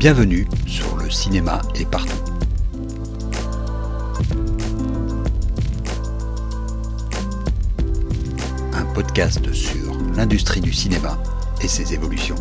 Bienvenue sur le cinéma est partout. Un podcast sur l'industrie du cinéma et ses évolutions.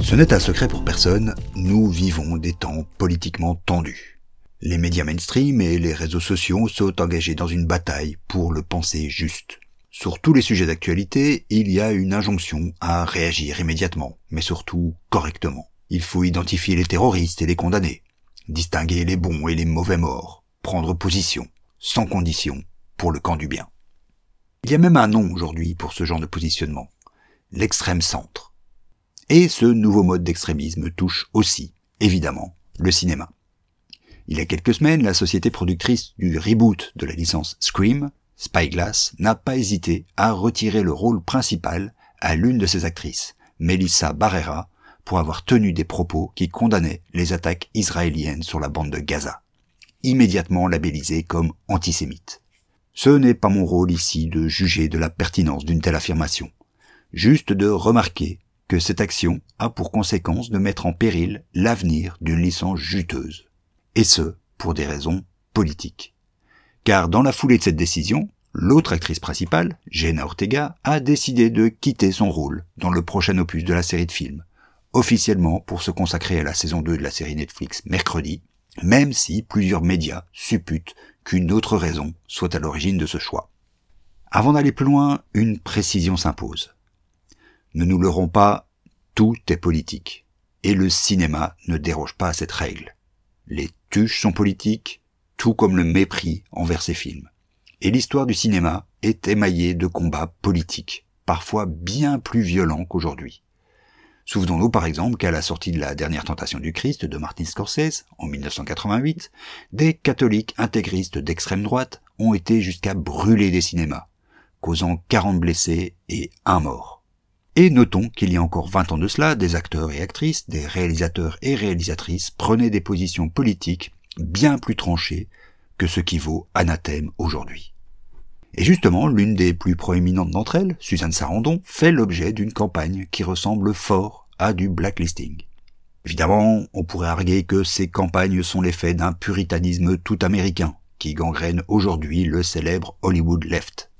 Ce n'est un secret pour personne, nous vivons des temps politiquement tendus. Les médias mainstream et les réseaux sociaux sont engagés dans une bataille pour le penser juste. Sur tous les sujets d'actualité, il y a une injonction à réagir immédiatement, mais surtout correctement. Il faut identifier les terroristes et les condamner, distinguer les bons et les mauvais morts, prendre position, sans condition, pour le camp du bien. Il y a même un nom aujourd'hui pour ce genre de positionnement, l'extrême centre. Et ce nouveau mode d'extrémisme touche aussi, évidemment, le cinéma. Il y a quelques semaines, la société productrice du reboot de la licence Scream Spyglass n'a pas hésité à retirer le rôle principal à l'une de ses actrices, Melissa Barrera, pour avoir tenu des propos qui condamnaient les attaques israéliennes sur la bande de Gaza, immédiatement labellisée comme antisémite. Ce n'est pas mon rôle ici de juger de la pertinence d'une telle affirmation, juste de remarquer que cette action a pour conséquence de mettre en péril l'avenir d'une licence juteuse, et ce, pour des raisons politiques car dans la foulée de cette décision, l'autre actrice principale, Jenna Ortega, a décidé de quitter son rôle dans le prochain opus de la série de films, officiellement pour se consacrer à la saison 2 de la série Netflix mercredi, même si plusieurs médias supputent qu'une autre raison soit à l'origine de ce choix. Avant d'aller plus loin, une précision s'impose. Ne nous leurrons pas, tout est politique, et le cinéma ne déroge pas à cette règle. Les tuches sont politiques, tout comme le mépris envers ces films. Et l'histoire du cinéma est émaillée de combats politiques, parfois bien plus violents qu'aujourd'hui. Souvenons-nous par exemple qu'à la sortie de la dernière tentation du Christ de Martin Scorsese, en 1988, des catholiques intégristes d'extrême droite ont été jusqu'à brûler des cinémas, causant 40 blessés et un mort. Et notons qu'il y a encore 20 ans de cela, des acteurs et actrices, des réalisateurs et réalisatrices prenaient des positions politiques bien plus tranché que ce qui vaut anathème aujourd'hui. Et justement, l'une des plus proéminentes d'entre elles, Suzanne Sarandon, fait l'objet d'une campagne qui ressemble fort à du blacklisting. Évidemment, on pourrait arguer que ces campagnes sont l'effet d'un puritanisme tout américain, qui gangrène aujourd'hui le célèbre Hollywood Left.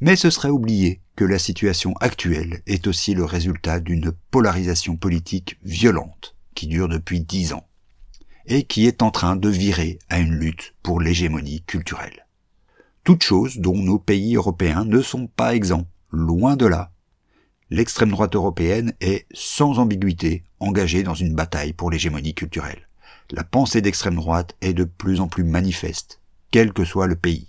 Mais ce serait oublier que la situation actuelle est aussi le résultat d'une polarisation politique violente, qui dure depuis dix ans et qui est en train de virer à une lutte pour l'hégémonie culturelle. Toutes choses dont nos pays européens ne sont pas exempts, loin de là. L'extrême droite européenne est sans ambiguïté engagée dans une bataille pour l'hégémonie culturelle. La pensée d'extrême droite est de plus en plus manifeste, quel que soit le pays.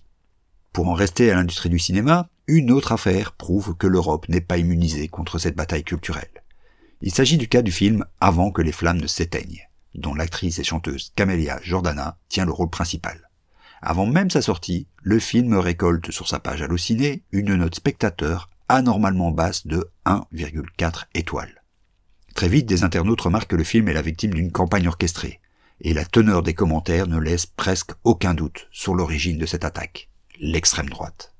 Pour en rester à l'industrie du cinéma, une autre affaire prouve que l'Europe n'est pas immunisée contre cette bataille culturelle. Il s'agit du cas du film Avant que les flammes ne s'éteignent dont l'actrice et chanteuse Camélia Jordana tient le rôle principal. Avant même sa sortie, le film récolte sur sa page Allociné une note spectateur anormalement basse de 1,4 étoiles. Très vite, des internautes remarquent que le film est la victime d'une campagne orchestrée, et la teneur des commentaires ne laisse presque aucun doute sur l'origine de cette attaque, l'extrême droite.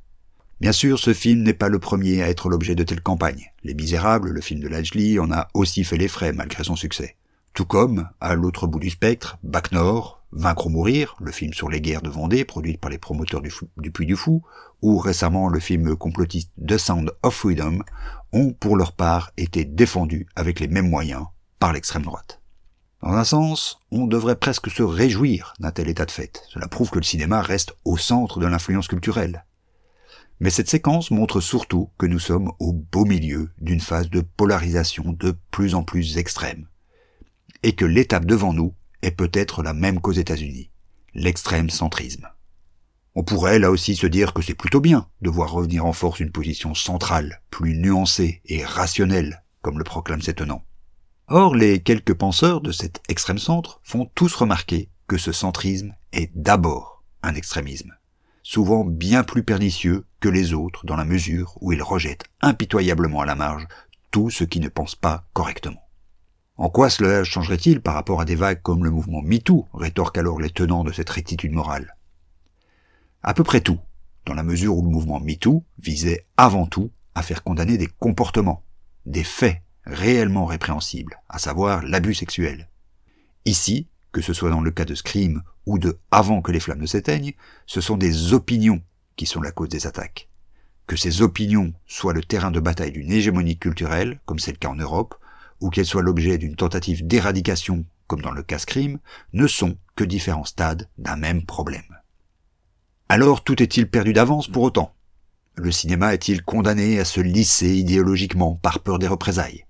Bien sûr, ce film n'est pas le premier à être l'objet de telles campagnes. Les Misérables, le film de Lajli, en a aussi fait les frais malgré son succès. Tout comme, à l'autre bout du spectre, Bac Nord, Vaincre ou mourir, le film sur les guerres de Vendée produit par les promoteurs du, du Puy du Fou, ou récemment le film complotiste The Sound of Freedom, ont pour leur part été défendus avec les mêmes moyens par l'extrême droite. Dans un sens, on devrait presque se réjouir d'un tel état de fait. Cela prouve que le cinéma reste au centre de l'influence culturelle. Mais cette séquence montre surtout que nous sommes au beau milieu d'une phase de polarisation de plus en plus extrême et que l'étape devant nous est peut-être la même qu'aux États-Unis, l'extrême centrisme. On pourrait là aussi se dire que c'est plutôt bien de voir revenir en force une position centrale, plus nuancée et rationnelle, comme le proclame cet tenants. Or, les quelques penseurs de cet extrême centre font tous remarquer que ce centrisme est d'abord un extrémisme, souvent bien plus pernicieux que les autres dans la mesure où il rejette impitoyablement à la marge tout ce qui ne pense pas correctement. En quoi cela changerait-il par rapport à des vagues comme le mouvement MeToo rétorquent alors les tenants de cette rectitude morale? À peu près tout, dans la mesure où le mouvement MeToo visait avant tout à faire condamner des comportements, des faits réellement répréhensibles, à savoir l'abus sexuel. Ici, que ce soit dans le cas de Scream ou de Avant que les flammes ne s'éteignent, ce sont des opinions qui sont la cause des attaques. Que ces opinions soient le terrain de bataille d'une hégémonie culturelle, comme c'est le cas en Europe, ou qu'elles soient l'objet d'une tentative d'éradication, comme dans le cas Scream, ne sont que différents stades d'un même problème. Alors tout est-il perdu d'avance pour autant? Le cinéma est-il condamné à se lisser idéologiquement par peur des représailles?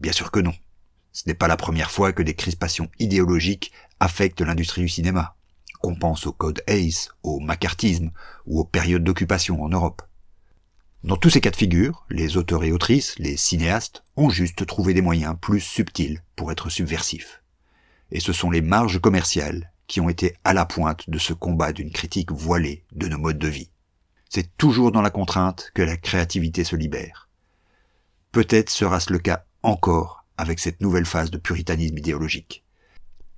Bien sûr que non. Ce n'est pas la première fois que des crispations idéologiques affectent l'industrie du cinéma. Qu'on pense au code ACE, au macartisme ou aux périodes d'occupation en Europe. Dans tous ces cas de figure, les auteurs et autrices, les cinéastes, ont juste trouvé des moyens plus subtils pour être subversifs. Et ce sont les marges commerciales qui ont été à la pointe de ce combat d'une critique voilée de nos modes de vie. C'est toujours dans la contrainte que la créativité se libère. Peut-être sera-ce le cas encore avec cette nouvelle phase de puritanisme idéologique.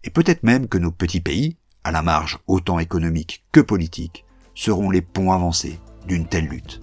Et peut-être même que nos petits pays, à la marge autant économique que politique, seront les ponts avancés d'une telle lutte.